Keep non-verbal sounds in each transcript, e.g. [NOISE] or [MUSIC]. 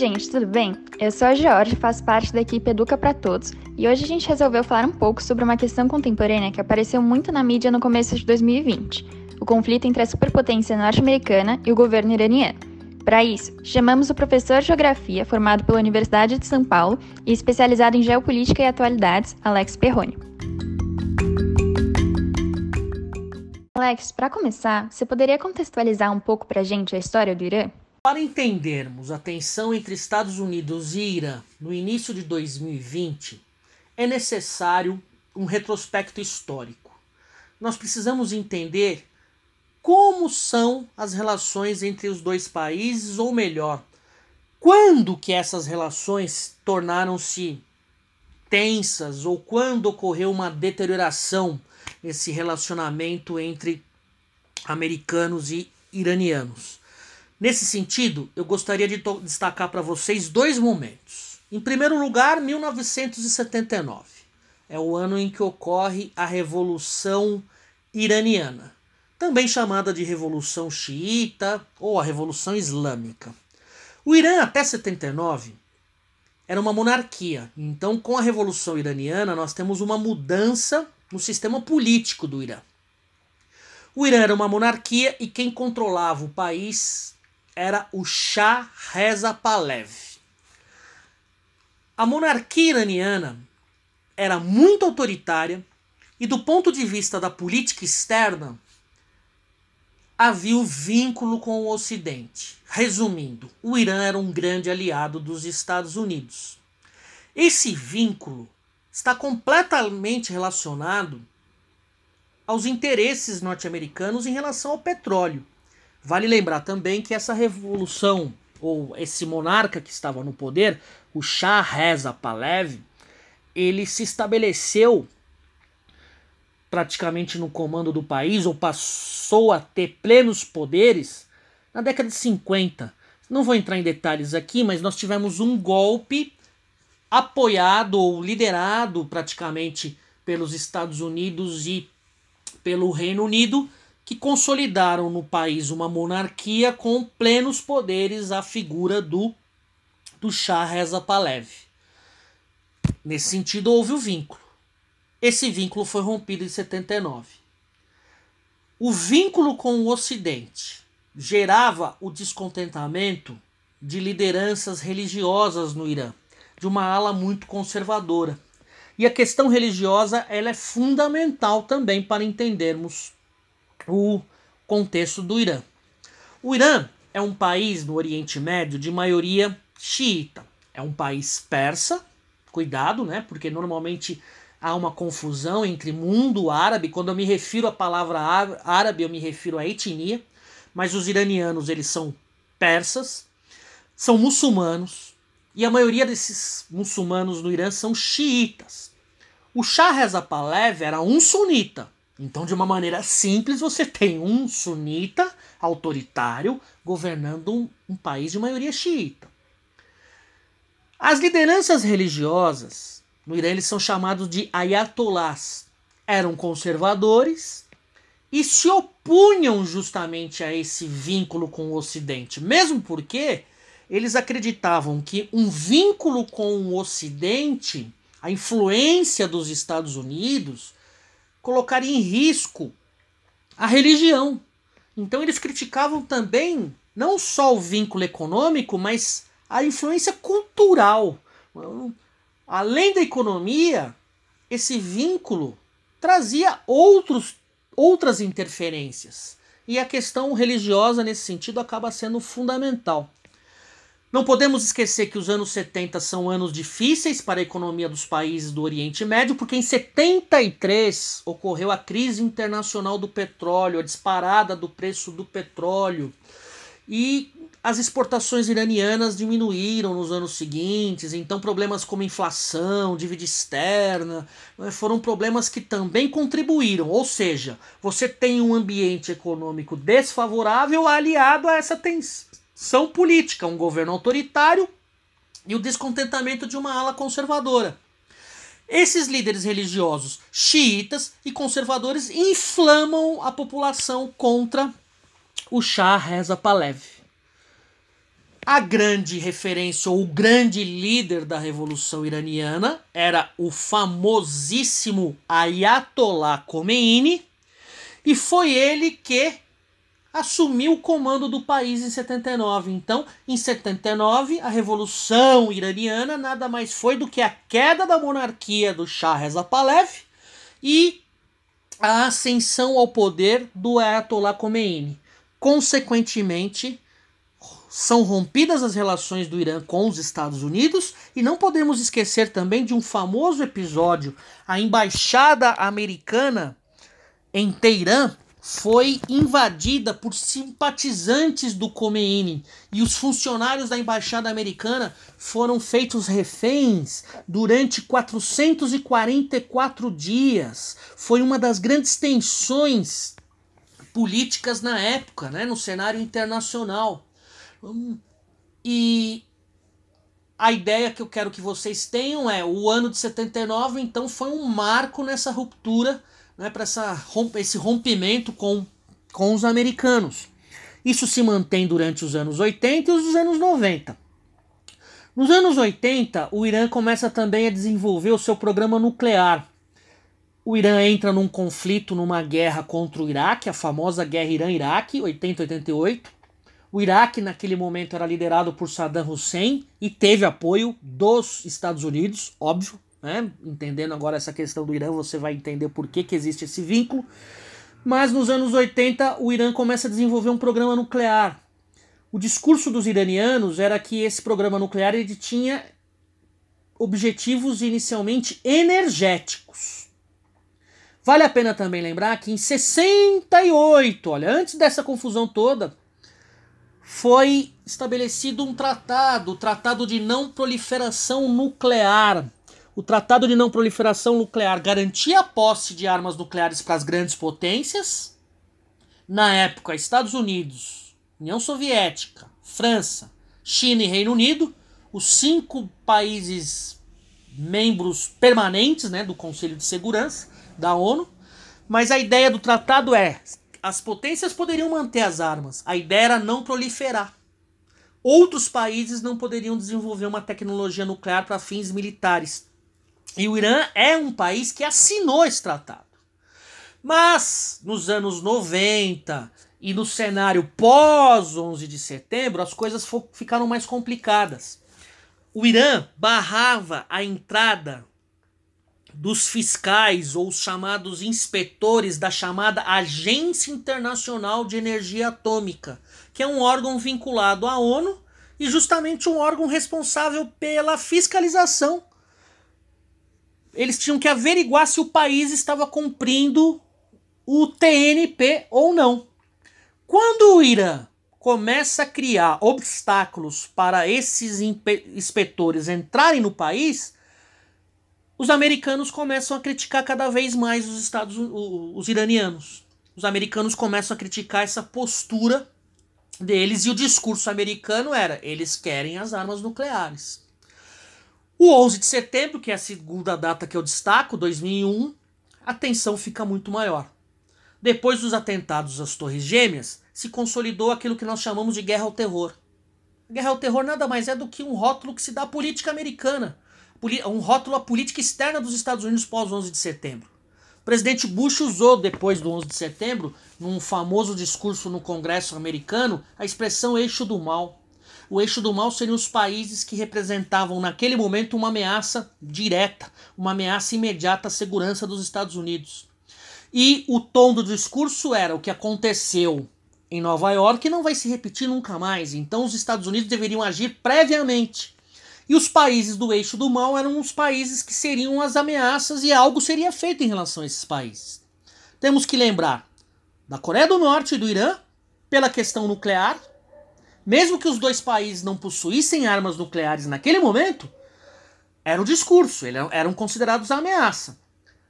Gente, tudo bem? Eu sou a Georgia, faço parte da equipe Educa para Todos, e hoje a gente resolveu falar um pouco sobre uma questão contemporânea que apareceu muito na mídia no começo de 2020: o conflito entre a superpotência norte-americana e o governo iraniano. Para isso, chamamos o professor de Geografia, formado pela Universidade de São Paulo e especializado em Geopolítica e Atualidades, Alex Perrone. Alex, para começar, você poderia contextualizar um pouco para a gente a história do Irã? Para entendermos a tensão entre Estados Unidos e Irã no início de 2020, é necessário um retrospecto histórico. Nós precisamos entender como são as relações entre os dois países, ou melhor, quando que essas relações tornaram-se tensas ou quando ocorreu uma deterioração nesse relacionamento entre americanos e iranianos. Nesse sentido, eu gostaria de destacar para vocês dois momentos. Em primeiro lugar, 1979. É o ano em que ocorre a Revolução Iraniana, também chamada de Revolução Xiita ou a Revolução Islâmica. O Irã, até 79, era uma monarquia. Então, com a Revolução Iraniana, nós temos uma mudança no sistema político do Irã. O Irã era uma monarquia e quem controlava o país era o Shah Reza Pahlavi. A monarquia iraniana era muito autoritária e, do ponto de vista da política externa, havia o vínculo com o Ocidente. Resumindo, o Irã era um grande aliado dos Estados Unidos. Esse vínculo está completamente relacionado aos interesses norte-americanos em relação ao petróleo. Vale lembrar também que essa revolução, ou esse monarca que estava no poder, o Shah Reza Pahlavi, ele se estabeleceu praticamente no comando do país, ou passou a ter plenos poderes na década de 50. Não vou entrar em detalhes aqui, mas nós tivemos um golpe apoiado ou liderado praticamente pelos Estados Unidos e pelo Reino Unido, que consolidaram no país uma monarquia com plenos poderes à figura do, do Shah Reza Pahlavi. Nesse sentido, houve o vínculo. Esse vínculo foi rompido em 79. O vínculo com o Ocidente gerava o descontentamento de lideranças religiosas no Irã, de uma ala muito conservadora. E a questão religiosa ela é fundamental também para entendermos o contexto do Irã. O Irã é um país no Oriente Médio de maioria xiita. É um país persa, cuidado, né? Porque normalmente há uma confusão entre mundo árabe. Quando eu me refiro à palavra árabe, eu me refiro à etnia. Mas os iranianos, eles são persas, são muçulmanos, e a maioria desses muçulmanos no Irã são xiitas. O Shah Reza Pahlavi era um sunita, então, de uma maneira simples, você tem um sunita autoritário governando um, um país de maioria xiita. As lideranças religiosas no Irã eles são chamados de ayatollahs. Eram conservadores e se opunham justamente a esse vínculo com o Ocidente, mesmo porque eles acreditavam que um vínculo com o Ocidente, a influência dos Estados Unidos, colocaria em risco a religião. Então eles criticavam também não só o vínculo econômico, mas a influência cultural. Além da economia, esse vínculo trazia outros, outras interferências. E a questão religiosa, nesse sentido, acaba sendo fundamental. Não podemos esquecer que os anos 70 são anos difíceis para a economia dos países do Oriente Médio, porque em 73 ocorreu a crise internacional do petróleo, a disparada do preço do petróleo. E as exportações iranianas diminuíram nos anos seguintes, então problemas como inflação, dívida externa, né, foram problemas que também contribuíram. Ou seja, você tem um ambiente econômico desfavorável aliado a essa tensão são política, um governo autoritário e o descontentamento de uma ala conservadora. Esses líderes religiosos xiitas e conservadores inflamam a população contra o Shah Reza Pahlavi. A grande referência ou o grande líder da revolução iraniana era o famosíssimo Ayatollah Khomeini, e foi ele que assumiu o comando do país em 79. Então, em 79, a revolução iraniana nada mais foi do que a queda da monarquia do Shah Reza Pahlavi e a ascensão ao poder do Ayatollah Khomeini. Consequentemente, são rompidas as relações do Irã com os Estados Unidos e não podemos esquecer também de um famoso episódio. A embaixada americana em Teherã foi invadida por simpatizantes do Khomeini e os funcionários da embaixada americana foram feitos reféns durante 444 dias. Foi uma das grandes tensões políticas na época, né, no cenário internacional. E a ideia que eu quero que vocês tenham é o ano de 79, então foi um marco nessa ruptura, né, para esse rompimento com, com os americanos. Isso se mantém durante os anos 80 e os anos 90. Nos anos 80, o Irã começa também a desenvolver o seu programa nuclear. O Irã entra num conflito, numa guerra contra o Iraque, a famosa guerra Irã-Iraque, 80-88. O Iraque, naquele momento, era liderado por Saddam Hussein e teve apoio dos Estados Unidos, óbvio. Né? Entendendo agora essa questão do Irã, você vai entender por que, que existe esse vínculo. Mas nos anos 80, o Irã começa a desenvolver um programa nuclear. O discurso dos iranianos era que esse programa nuclear ele tinha objetivos inicialmente energéticos. Vale a pena também lembrar que em 68, olha, antes dessa confusão toda, foi estabelecido um tratado, o Tratado de Não Proliferação Nuclear. O Tratado de Não Proliferação Nuclear garantia a posse de armas nucleares para as grandes potências. Na época, Estados Unidos, União Soviética, França, China e Reino Unido, os cinco países membros permanentes né, do Conselho de Segurança da ONU. Mas a ideia do tratado é as potências poderiam manter as armas. A ideia era não proliferar. Outros países não poderiam desenvolver uma tecnologia nuclear para fins militares. E o Irã é um país que assinou esse tratado. Mas nos anos 90 e no cenário pós 11 de setembro, as coisas ficaram mais complicadas. O Irã barrava a entrada dos fiscais ou os chamados inspetores da chamada Agência Internacional de Energia Atômica, que é um órgão vinculado à ONU e justamente um órgão responsável pela fiscalização. Eles tinham que averiguar se o país estava cumprindo o TNP ou não. Quando o Irã começa a criar obstáculos para esses inspetores entrarem no país, os americanos começam a criticar cada vez mais os Estados os iranianos. Os americanos começam a criticar essa postura deles e o discurso americano era: eles querem as armas nucleares. O 11 de setembro, que é a segunda data que eu destaco, 2001, a tensão fica muito maior. Depois dos atentados às Torres Gêmeas, se consolidou aquilo que nós chamamos de guerra ao terror. A guerra ao terror nada mais é do que um rótulo que se dá à política americana um rótulo à política externa dos Estados Unidos pós 11 de setembro. O presidente Bush usou, depois do 11 de setembro, num famoso discurso no Congresso americano, a expressão eixo do mal. O eixo do mal seriam os países que representavam naquele momento uma ameaça direta, uma ameaça imediata à segurança dos Estados Unidos. E o tom do discurso era o que aconteceu em Nova York não vai se repetir nunca mais. Então os Estados Unidos deveriam agir previamente e os países do eixo do mal eram os países que seriam as ameaças e algo seria feito em relação a esses países. Temos que lembrar da Coreia do Norte e do Irã pela questão nuclear. Mesmo que os dois países não possuíssem armas nucleares naquele momento, era o discurso, eram considerados a ameaça.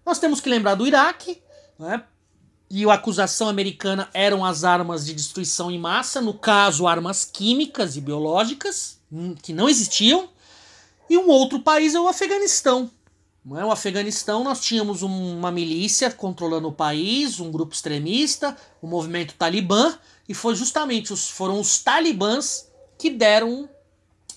Nós temos que lembrar do Iraque, né? e a acusação americana eram as armas de destruição em massa, no caso, armas químicas e biológicas, hum, que não existiam. E um outro país é o Afeganistão. É? O Afeganistão nós tínhamos uma milícia controlando o país, um grupo extremista, o movimento Talibã, e foi justamente os, foram os talibãs que deram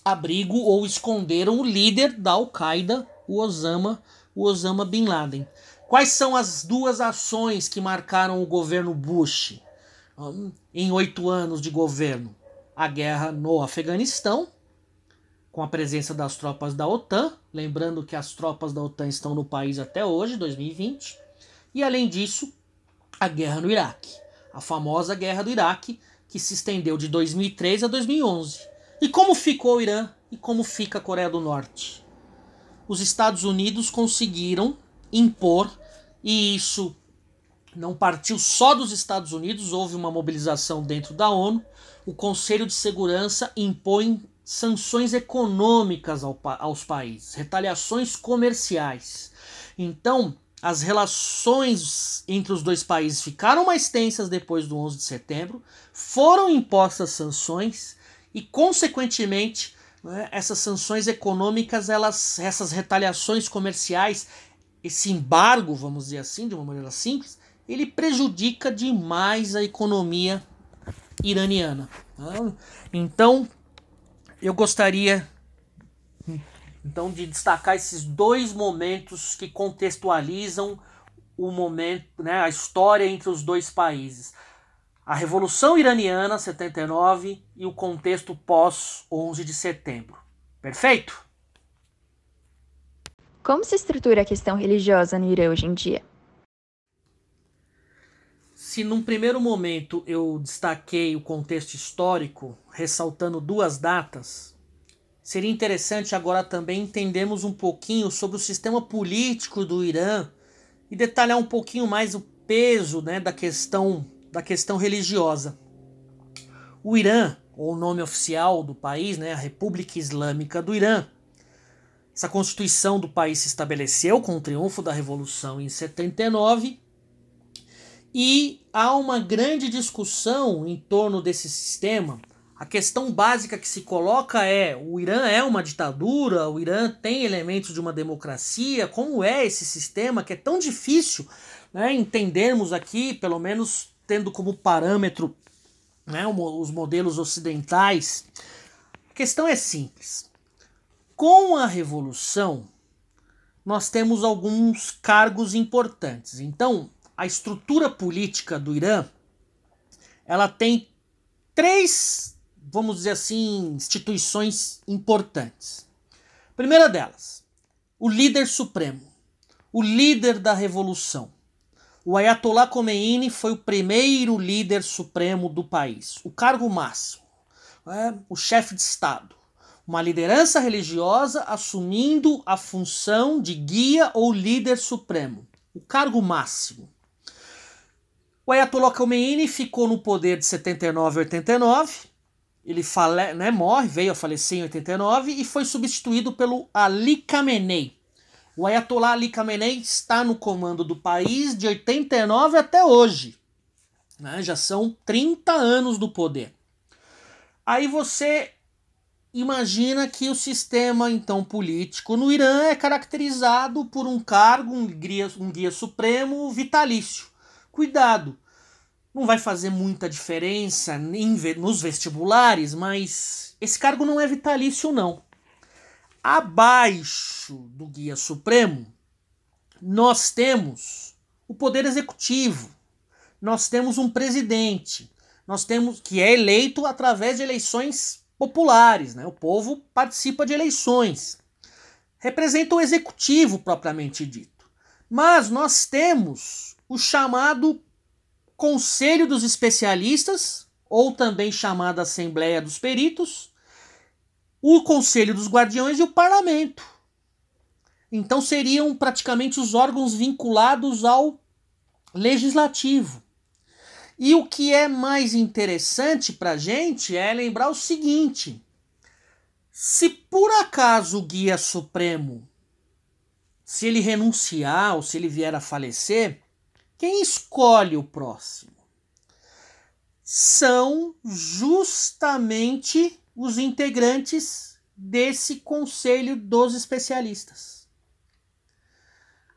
abrigo ou esconderam o líder da Al-Qaeda, o Osama, o Osama Bin Laden. Quais são as duas ações que marcaram o governo Bush um, em oito anos de governo? A guerra no Afeganistão, com a presença das tropas da OTAN, lembrando que as tropas da OTAN estão no país até hoje, 2020, e além disso, a guerra no Iraque, a famosa guerra do Iraque, que se estendeu de 2003 a 2011. E como ficou o Irã e como fica a Coreia do Norte? Os Estados Unidos conseguiram impor, e isso não partiu só dos Estados Unidos, houve uma mobilização dentro da ONU. O Conselho de Segurança impõe sanções econômicas ao, aos países, retaliações comerciais. Então, as relações entre os dois países ficaram mais tensas depois do 11 de setembro, foram impostas sanções e, consequentemente, né, essas sanções econômicas, elas, essas retaliações comerciais, esse embargo, vamos dizer assim, de uma maneira simples, ele prejudica demais a economia iraniana. Então, eu gostaria então de destacar esses dois momentos que contextualizam o momento, né, a história entre os dois países. A Revolução Iraniana 79 e o contexto pós 11 de setembro. Perfeito? Como se estrutura a questão religiosa no Irã hoje em dia? Se num primeiro momento eu destaquei o contexto histórico, ressaltando duas datas, seria interessante agora também entendermos um pouquinho sobre o sistema político do Irã e detalhar um pouquinho mais o peso né, da questão da questão religiosa. O Irã, ou o nome oficial do país, né, a República Islâmica do Irã, essa constituição do país se estabeleceu com o triunfo da Revolução em 79 e há uma grande discussão em torno desse sistema. A questão básica que se coloca é: o Irã é uma ditadura, o Irã tem elementos de uma democracia, como é esse sistema que é tão difícil né, entendermos aqui, pelo menos tendo como parâmetro né, os modelos ocidentais. A questão é simples. Com a revolução, nós temos alguns cargos importantes. Então, a estrutura política do Irã, ela tem três, vamos dizer assim, instituições importantes. primeira delas, o líder supremo, o líder da revolução. O Ayatollah Khomeini foi o primeiro líder supremo do país, o cargo máximo, é? o chefe de Estado. Uma liderança religiosa assumindo a função de guia ou líder supremo, o cargo máximo. O Ayatollah Khomeini ficou no poder de 79 a 89. Ele fale, né, morre, veio a falecer em 89 e foi substituído pelo Ali Khamenei. O Ayatollah Ali Khamenei está no comando do país de 89 até hoje. Né? Já são 30 anos do poder. Aí você imagina que o sistema então político no Irã é caracterizado por um cargo, um guia, um guia supremo vitalício. Cuidado, não vai fazer muita diferença nos vestibulares, mas esse cargo não é vitalício, não. Abaixo do Guia Supremo, nós temos o Poder Executivo, nós temos um presidente, nós temos que é eleito através de eleições populares, né? O povo participa de eleições. Representa o executivo propriamente dito. Mas nós temos o chamado Conselho dos Especialistas, ou também chamada Assembleia dos Peritos, o Conselho dos Guardiões e o Parlamento. Então seriam praticamente os órgãos vinculados ao legislativo. E o que é mais interessante para a gente é lembrar o seguinte: se por acaso o guia supremo, se ele renunciar ou se ele vier a falecer, quem escolhe o próximo? São justamente os integrantes desse conselho dos especialistas.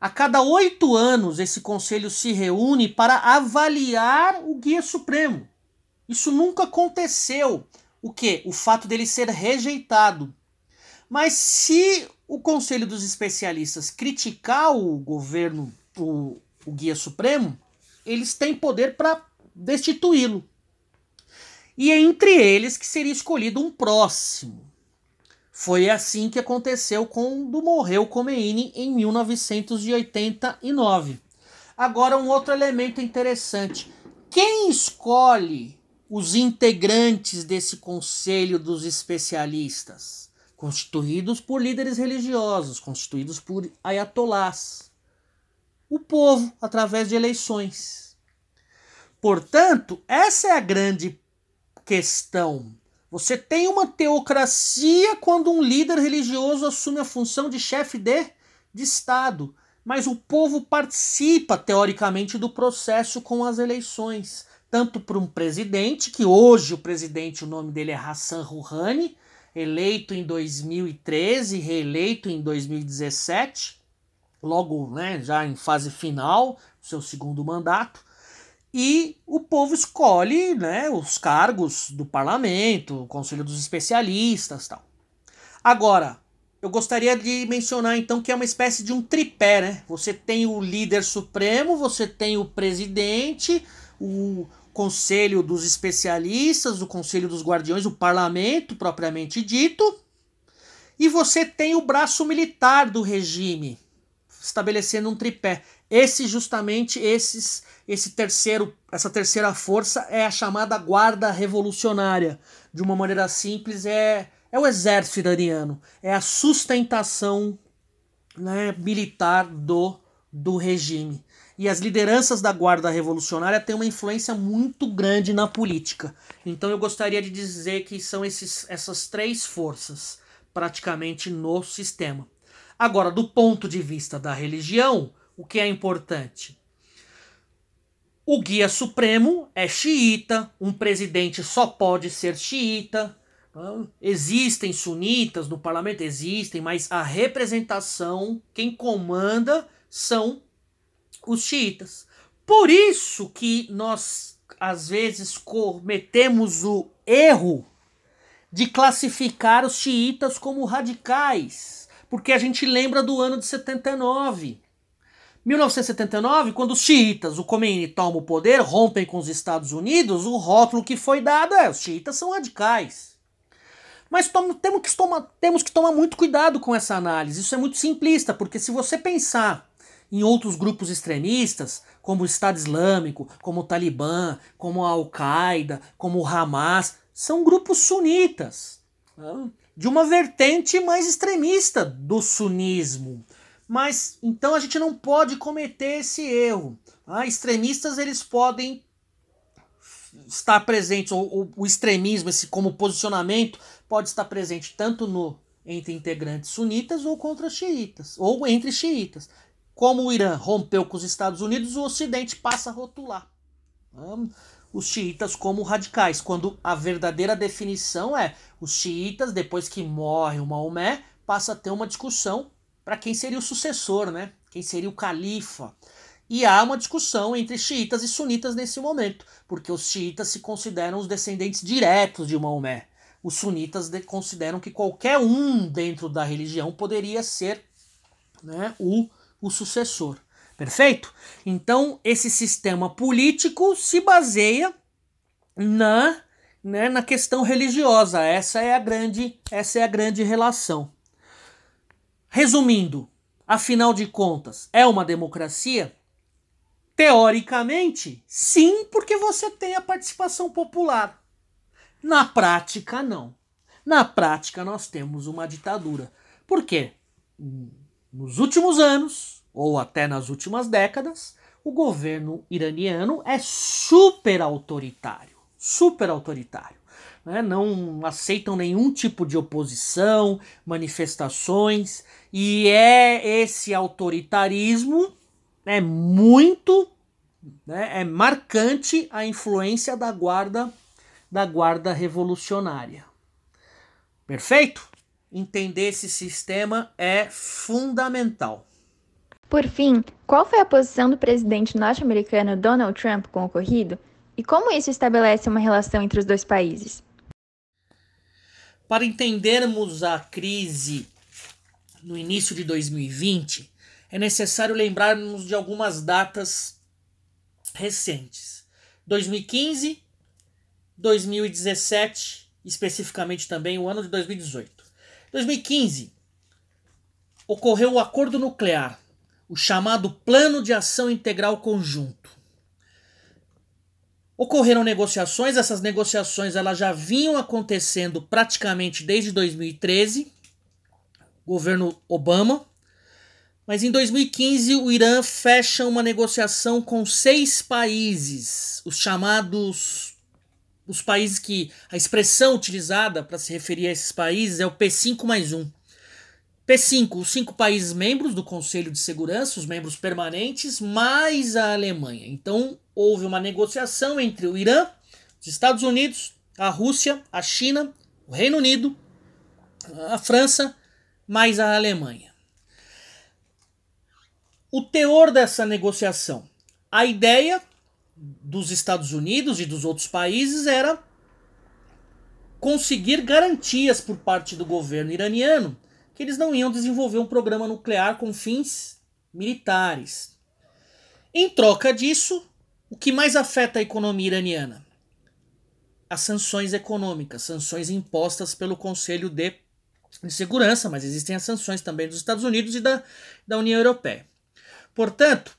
A cada oito anos, esse conselho se reúne para avaliar o Guia Supremo. Isso nunca aconteceu. o que? O fato dele ser rejeitado. Mas se o Conselho dos Especialistas criticar o governo, o, o Guia Supremo, eles têm poder para destituí-lo. E é entre eles que seria escolhido um próximo. Foi assim que aconteceu quando morreu Khomeini em 1989. Agora, um outro elemento interessante. Quem escolhe os integrantes desse conselho dos especialistas? Constituídos por líderes religiosos, constituídos por ayatolás. O povo, através de eleições. Portanto, essa é a grande questão você tem uma teocracia quando um líder religioso assume a função de chefe de, de Estado, mas o povo participa, teoricamente, do processo com as eleições. Tanto para um presidente, que hoje o presidente, o nome dele é Hassan Rouhani, eleito em 2013, reeleito em 2017, logo né, já em fase final, seu segundo mandato e o povo escolhe né, os cargos do parlamento, o conselho dos especialistas tal. Agora, eu gostaria de mencionar então que é uma espécie de um tripé, né? Você tem o líder supremo, você tem o presidente, o conselho dos especialistas, o conselho dos guardiões, o parlamento propriamente dito, e você tem o braço militar do regime, estabelecendo um tripé. Esse justamente esses esse terceiro essa terceira força é a chamada guarda revolucionária. De uma maneira simples é é o exército iraniano, é a sustentação né, militar do do regime. E as lideranças da guarda revolucionária têm uma influência muito grande na política. Então eu gostaria de dizer que são esses, essas três forças praticamente no sistema. Agora, do ponto de vista da religião, o que é importante? O guia supremo é xiita, um presidente só pode ser xiita. Existem sunitas no parlamento? Existem, mas a representação, quem comanda são os xiitas. Por isso que nós, às vezes, cometemos o erro de classificar os xiitas como radicais, porque a gente lembra do ano de 79 1979, quando os xiitas, o Khomeini, tomam o poder, rompem com os Estados Unidos, o rótulo que foi dado é os xiitas são radicais. Mas temos, que tomar, temos que tomar muito cuidado com essa análise. Isso é muito simplista, porque se você pensar em outros grupos extremistas, como o Estado Islâmico, como o Talibã, como a Al-Qaeda, como o Hamas, são grupos sunitas, de uma vertente mais extremista do sunismo. Mas então a gente não pode cometer esse erro. Ah, extremistas eles podem estar presentes, ou, o extremismo, esse como posicionamento, pode estar presente tanto no entre integrantes sunitas ou contra xiitas, ou entre xiitas. Como o Irã rompeu com os Estados Unidos, o Ocidente passa a rotular os xiitas como radicais, quando a verdadeira definição é os xiitas, depois que morre o Maomé, passa a ter uma discussão para quem seria o sucessor, né? Quem seria o califa. E há uma discussão entre xiitas e sunitas nesse momento, porque os xiitas se consideram os descendentes diretos de Maomé. Os sunitas consideram que qualquer um dentro da religião poderia ser né, o, o sucessor. Perfeito? Então, esse sistema político se baseia na, né, na questão religiosa. Essa é a grande, essa é a grande relação. Resumindo, afinal de contas, é uma democracia? Teoricamente, sim, porque você tem a participação popular. Na prática, não. Na prática, nós temos uma ditadura. Por quê? Nos últimos anos, ou até nas últimas décadas, o governo iraniano é super autoritário. Super autoritário né, não aceitam nenhum tipo de oposição, manifestações, e é esse autoritarismo é muito né, é marcante a influência da guarda da guarda revolucionária. Perfeito? Entender esse sistema é fundamental. Por fim, qual foi a posição do presidente norte-americano Donald Trump com o ocorrido e como isso estabelece uma relação entre os dois países? para entendermos a crise no início de 2020, é necessário lembrarmos de algumas datas recentes. 2015, 2017, especificamente também o ano de 2018. 2015 ocorreu o acordo nuclear, o chamado Plano de Ação Integral Conjunto. Ocorreram negociações, essas negociações elas já vinham acontecendo praticamente desde 2013, governo Obama, mas em 2015 o Irã fecha uma negociação com seis países, os chamados os países que a expressão utilizada para se referir a esses países é o P5 mais 1. P5, os cinco países membros do Conselho de Segurança, os membros permanentes, mais a Alemanha. Então, houve uma negociação entre o Irã, os Estados Unidos, a Rússia, a China, o Reino Unido, a França, mais a Alemanha. O teor dessa negociação. A ideia dos Estados Unidos e dos outros países era conseguir garantias por parte do governo iraniano que eles não iam desenvolver um programa nuclear com fins militares. Em troca disso, o que mais afeta a economia iraniana? As sanções econômicas, sanções impostas pelo Conselho de Segurança, mas existem as sanções também dos Estados Unidos e da, da União Europeia. Portanto,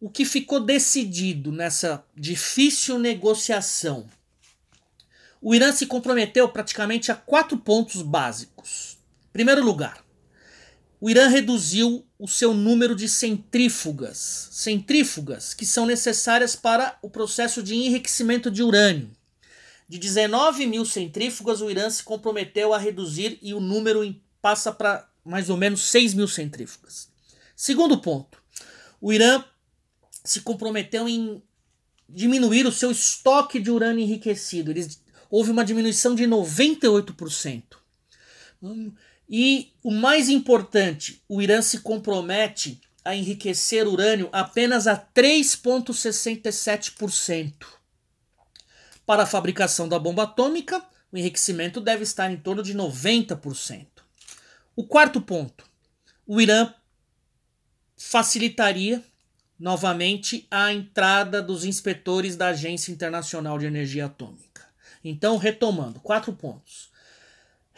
o que ficou decidido nessa difícil negociação? O Irã se comprometeu praticamente a quatro pontos básicos. Primeiro lugar, o Irã reduziu o seu número de centrífugas, centrífugas que são necessárias para o processo de enriquecimento de urânio. De 19 mil centrífugas, o Irã se comprometeu a reduzir e o número passa para mais ou menos 6 mil centrífugas. Segundo ponto, o Irã se comprometeu em diminuir o seu estoque de urânio enriquecido. Eles, houve uma diminuição de 98%. E o mais importante, o Irã se compromete a enriquecer urânio apenas a 3,67%. Para a fabricação da bomba atômica, o enriquecimento deve estar em torno de 90%. O quarto ponto, o Irã facilitaria novamente a entrada dos inspetores da Agência Internacional de Energia Atômica. Então, retomando, quatro pontos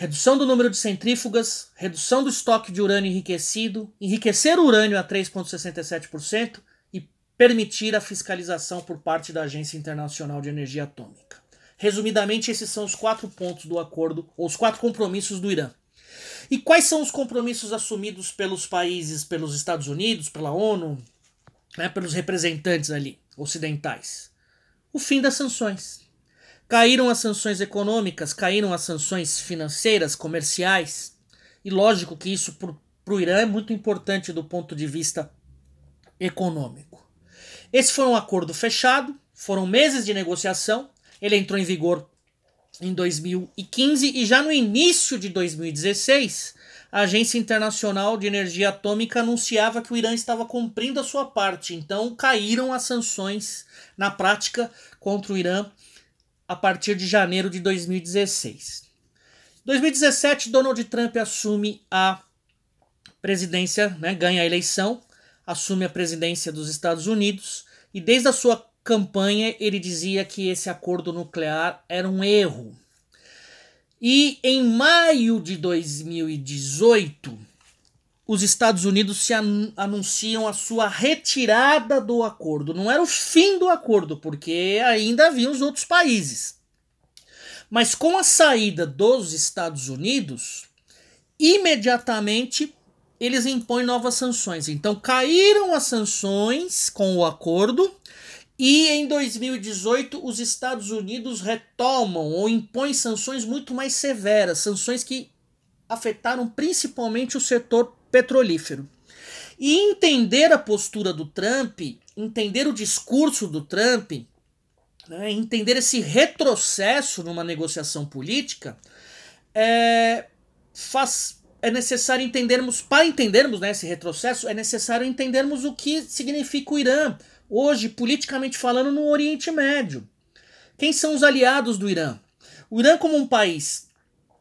redução do número de centrífugas, redução do estoque de urânio enriquecido, enriquecer o urânio a 3,67% e permitir a fiscalização por parte da Agência Internacional de Energia Atômica. Resumidamente, esses são os quatro pontos do acordo, ou os quatro compromissos do Irã. E quais são os compromissos assumidos pelos países, pelos Estados Unidos, pela ONU, né, pelos representantes ali ocidentais? O fim das sanções. Caíram as sanções econômicas, caíram as sanções financeiras, comerciais. E lógico que isso para o Irã é muito importante do ponto de vista econômico. Esse foi um acordo fechado, foram meses de negociação, ele entrou em vigor em 2015 e já no início de 2016, a Agência Internacional de Energia Atômica anunciava que o Irã estava cumprindo a sua parte, então caíram as sanções na prática contra o Irã a partir de janeiro de 2016. 2017, Donald Trump assume a presidência, né, ganha a eleição, assume a presidência dos Estados Unidos e desde a sua campanha ele dizia que esse acordo nuclear era um erro. E em maio de 2018, os Estados Unidos se an anunciam a sua retirada do acordo. Não era o fim do acordo, porque ainda havia os outros países. Mas com a saída dos Estados Unidos, imediatamente eles impõem novas sanções. Então caíram as sanções com o acordo e em 2018 os Estados Unidos retomam ou impõem sanções muito mais severas, sanções que afetaram principalmente o setor petrolífero. E entender a postura do Trump, entender o discurso do Trump, né, entender esse retrocesso numa negociação política, é, faz, é necessário entendermos, para entendermos né, esse retrocesso, é necessário entendermos o que significa o Irã, hoje, politicamente falando, no Oriente Médio. Quem são os aliados do Irã? O Irã, como um país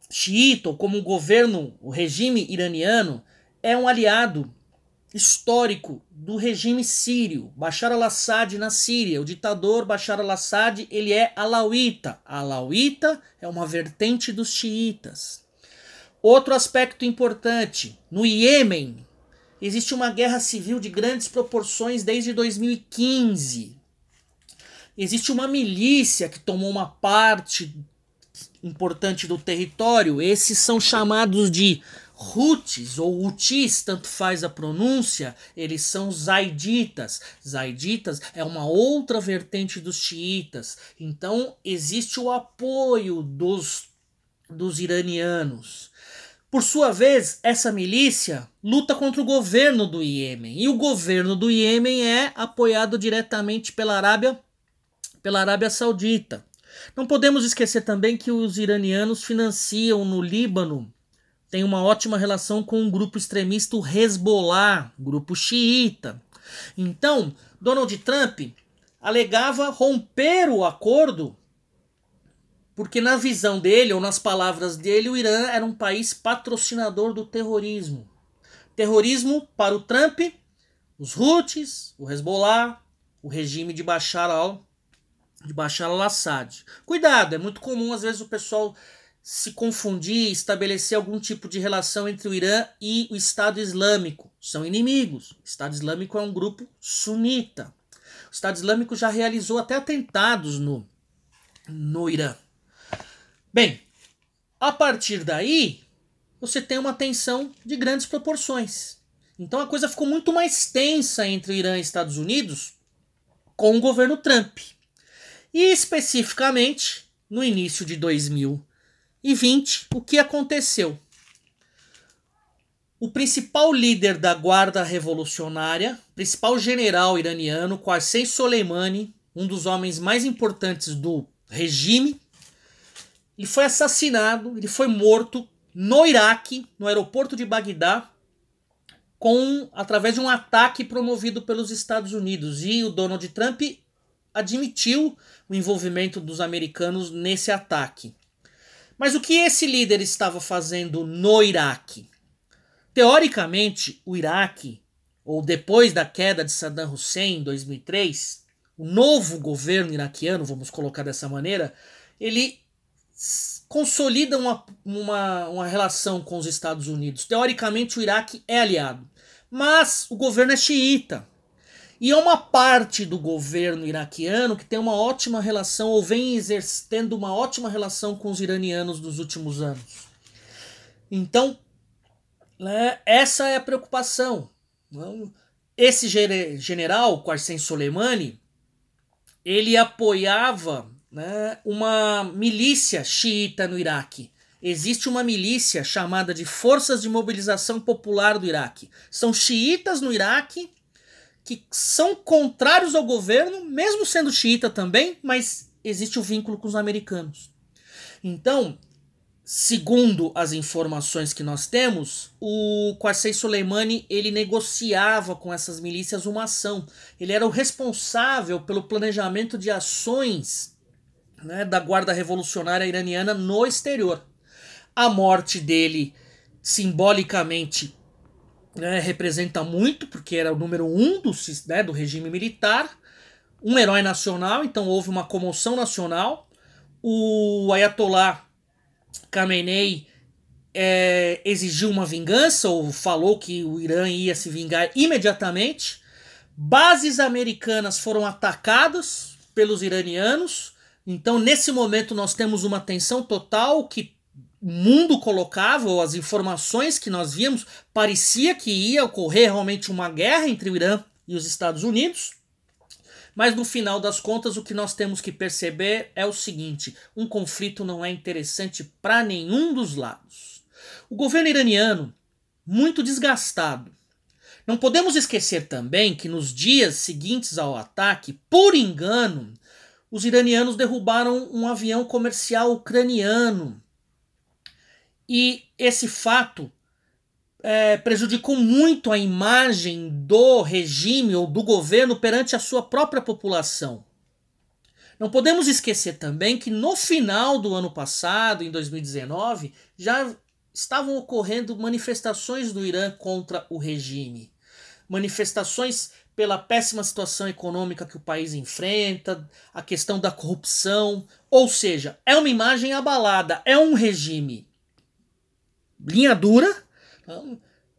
xiita, ou como o governo, o regime iraniano, é um aliado histórico do regime sírio, Bashar al-Assad na Síria. O ditador Bashar al-Assad, ele é alauíta. A alauíta é uma vertente dos xiitas. Outro aspecto importante, no Iêmen existe uma guerra civil de grandes proporções desde 2015. Existe uma milícia que tomou uma parte importante do território. Esses são chamados de Houthis ou Houthis, tanto faz a pronúncia, eles são zaiditas. Zaiditas é uma outra vertente dos xiitas. Então existe o apoio dos, dos iranianos. Por sua vez, essa milícia luta contra o governo do Iêmen. E o governo do Iêmen é apoiado diretamente pela Arábia, pela Arábia Saudita. Não podemos esquecer também que os iranianos financiam no Líbano tem uma ótima relação com o grupo extremista Hezbollah, grupo xiita. Então, Donald Trump alegava romper o acordo porque na visão dele ou nas palavras dele o Irã era um país patrocinador do terrorismo. Terrorismo para o Trump, os Houthis, o Hezbollah, o regime de Bashar al al-Assad. Cuidado, é muito comum às vezes o pessoal se confundir, estabelecer algum tipo de relação entre o Irã e o Estado Islâmico. São inimigos. O Estado Islâmico é um grupo sunita. O Estado Islâmico já realizou até atentados no, no Irã. Bem, a partir daí, você tem uma tensão de grandes proporções. Então a coisa ficou muito mais tensa entre o Irã e Estados Unidos com o governo Trump. E especificamente no início de 2000 e 20, o que aconteceu? O principal líder da guarda revolucionária, principal general iraniano, Qasem Soleimani, um dos homens mais importantes do regime, ele foi assassinado, ele foi morto no Iraque, no aeroporto de Bagdá, com através de um ataque promovido pelos Estados Unidos. E o Donald Trump admitiu o envolvimento dos americanos nesse ataque. Mas o que esse líder estava fazendo no Iraque? Teoricamente, o Iraque, ou depois da queda de Saddam Hussein em 2003, o novo governo iraquiano, vamos colocar dessa maneira, ele consolida uma, uma, uma relação com os Estados Unidos. Teoricamente, o Iraque é aliado. Mas o governo é xiita. E é uma parte do governo iraquiano que tem uma ótima relação, ou vem exercendo uma ótima relação com os iranianos nos últimos anos. Então, né, essa é a preocupação. Esse general, Qassem Soleimani, ele apoiava né, uma milícia xiita no Iraque. Existe uma milícia chamada de Forças de Mobilização Popular do Iraque. São xiitas no Iraque que são contrários ao governo, mesmo sendo xiita também, mas existe o vínculo com os americanos. Então, segundo as informações que nós temos, o Qasem Soleimani ele negociava com essas milícias uma ação. Ele era o responsável pelo planejamento de ações né, da Guarda Revolucionária Iraniana no exterior. A morte dele, simbolicamente, né, representa muito, porque era o número um do, né, do regime militar, um herói nacional, então houve uma comoção nacional. O Ayatollah Khamenei é, exigiu uma vingança, ou falou que o Irã ia se vingar imediatamente. Bases americanas foram atacadas pelos iranianos. Então, nesse momento, nós temos uma tensão total que mundo colocava, ou as informações que nós víamos, parecia que ia ocorrer realmente uma guerra entre o Irã e os Estados Unidos. Mas no final das contas, o que nós temos que perceber é o seguinte: um conflito não é interessante para nenhum dos lados. O governo iraniano, muito desgastado. Não podemos esquecer também que nos dias seguintes ao ataque, por engano, os iranianos derrubaram um avião comercial ucraniano e esse fato é, prejudicou muito a imagem do regime ou do governo perante a sua própria população. Não podemos esquecer também que no final do ano passado, em 2019, já estavam ocorrendo manifestações do Irã contra o regime. Manifestações pela péssima situação econômica que o país enfrenta, a questão da corrupção, ou seja, é uma imagem abalada, é um regime linha dura.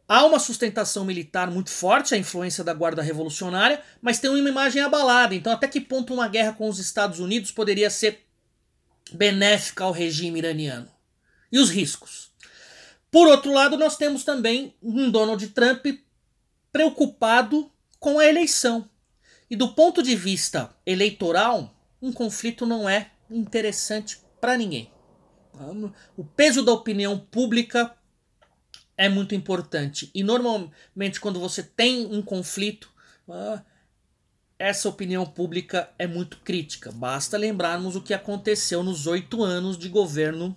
Há uma sustentação militar muito forte, a influência da Guarda Revolucionária, mas tem uma imagem abalada. Então, até que ponto uma guerra com os Estados Unidos poderia ser benéfica ao regime iraniano? E os riscos? Por outro lado, nós temos também um Donald Trump preocupado com a eleição. E do ponto de vista eleitoral, um conflito não é interessante para ninguém. O peso da opinião pública é muito importante. E normalmente, quando você tem um conflito, ah, essa opinião pública é muito crítica. Basta lembrarmos o que aconteceu nos oito anos de governo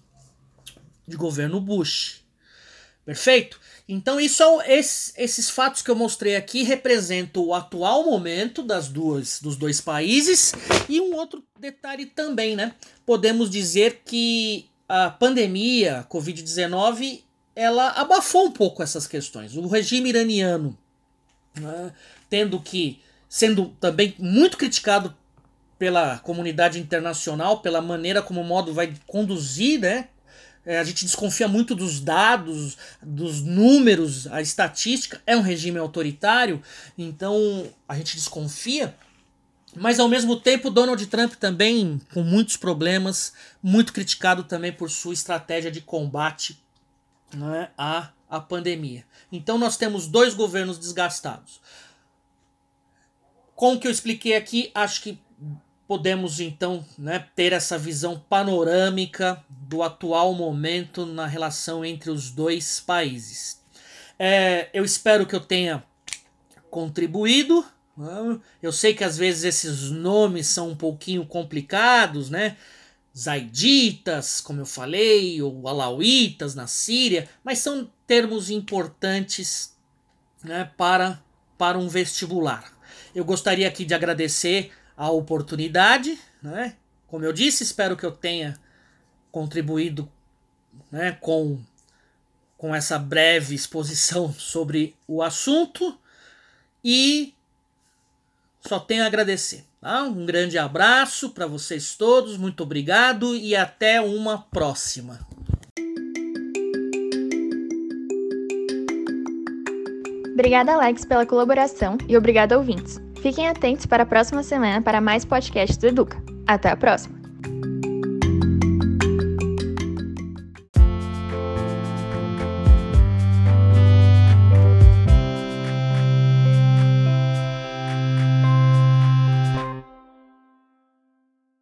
de governo Bush. Perfeito? Então, isso é esses, fatos que eu mostrei aqui representam o atual momento das duas, dos dois países e um outro detalhe também, né? Podemos dizer que a pandemia Covid-19 ela abafou um pouco essas questões. O regime iraniano, né, tendo que sendo também muito criticado pela comunidade internacional pela maneira como o modo vai conduzir, né, é, a gente desconfia muito dos dados, dos números, a estatística. É um regime autoritário, então a gente desconfia. Mas ao mesmo tempo, Donald Trump também com muitos problemas, muito criticado também por sua estratégia de combate né, à, à pandemia. Então nós temos dois governos desgastados. Com o que eu expliquei aqui, acho que podemos então né, ter essa visão panorâmica do atual momento na relação entre os dois países. É, eu espero que eu tenha contribuído. Eu sei que às vezes esses nomes são um pouquinho complicados, né? Zaiditas, como eu falei, ou alauítas na Síria, mas são termos importantes né, para, para um vestibular. Eu gostaria aqui de agradecer a oportunidade, né? Como eu disse, espero que eu tenha contribuído né, com, com essa breve exposição [LAUGHS] sobre o assunto e só tenho a agradecer. Tá? Um grande abraço para vocês todos, muito obrigado e até uma próxima. Obrigada, Alex, pela colaboração e obrigada, ouvintes. Fiquem atentos para a próxima semana para mais podcasts do Educa. Até a próxima!